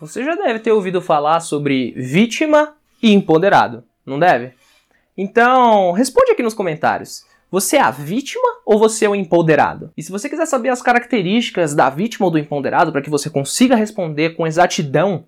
Você já deve ter ouvido falar sobre vítima e empoderado, não deve? Então, responde aqui nos comentários. Você é a vítima ou você é o empoderado? E se você quiser saber as características da vítima ou do empoderado para que você consiga responder com exatidão,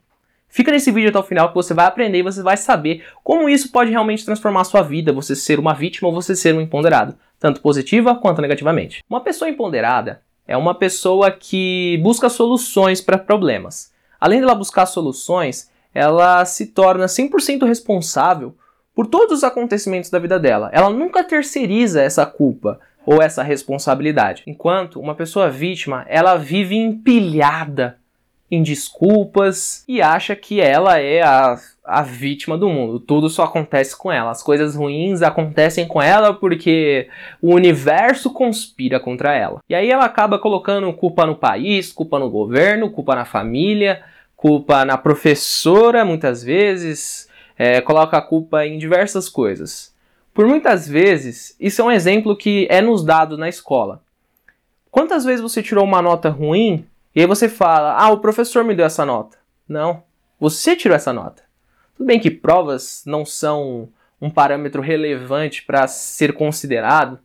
fica nesse vídeo até o final que você vai aprender e você vai saber como isso pode realmente transformar a sua vida, você ser uma vítima ou você ser um empoderado, tanto positiva quanto negativamente. Uma pessoa empoderada é uma pessoa que busca soluções para problemas. Além dela buscar soluções, ela se torna 100% responsável por todos os acontecimentos da vida dela. Ela nunca terceiriza essa culpa ou essa responsabilidade. Enquanto uma pessoa vítima, ela vive empilhada em desculpas e acha que ela é a, a vítima do mundo. Tudo só acontece com ela. As coisas ruins acontecem com ela porque o universo conspira contra ela. E aí ela acaba colocando culpa no país, culpa no governo, culpa na família, culpa na professora, muitas vezes, é, coloca a culpa em diversas coisas. Por muitas vezes, isso é um exemplo que é nos dado na escola. Quantas vezes você tirou uma nota ruim e aí você fala: Ah, o professor me deu essa nota? Não, você tirou essa nota. Tudo bem que provas não são um parâmetro relevante para ser considerado,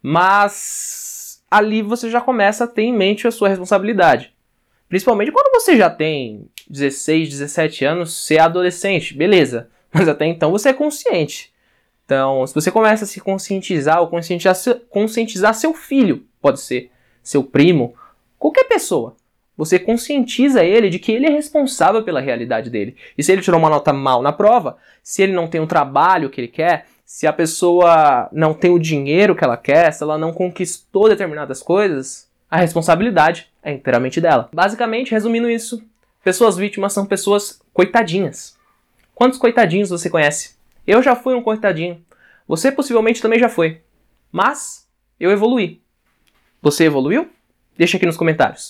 mas ali você já começa a ter em mente a sua responsabilidade. Principalmente quando você já tem 16, 17 anos, você é adolescente, beleza. Mas até então você é consciente. Então, se você começa a se conscientizar ou conscientizar, conscientizar seu filho, pode ser seu primo, qualquer pessoa, você conscientiza ele de que ele é responsável pela realidade dele. E se ele tirou uma nota mal na prova, se ele não tem o trabalho que ele quer, se a pessoa não tem o dinheiro que ela quer, se ela não conquistou determinadas coisas, a responsabilidade é inteiramente dela. Basicamente, resumindo isso, pessoas vítimas são pessoas coitadinhas. Quantos coitadinhos você conhece? Eu já fui um coitadinho. Você possivelmente também já foi. Mas eu evoluí. Você evoluiu? Deixa aqui nos comentários.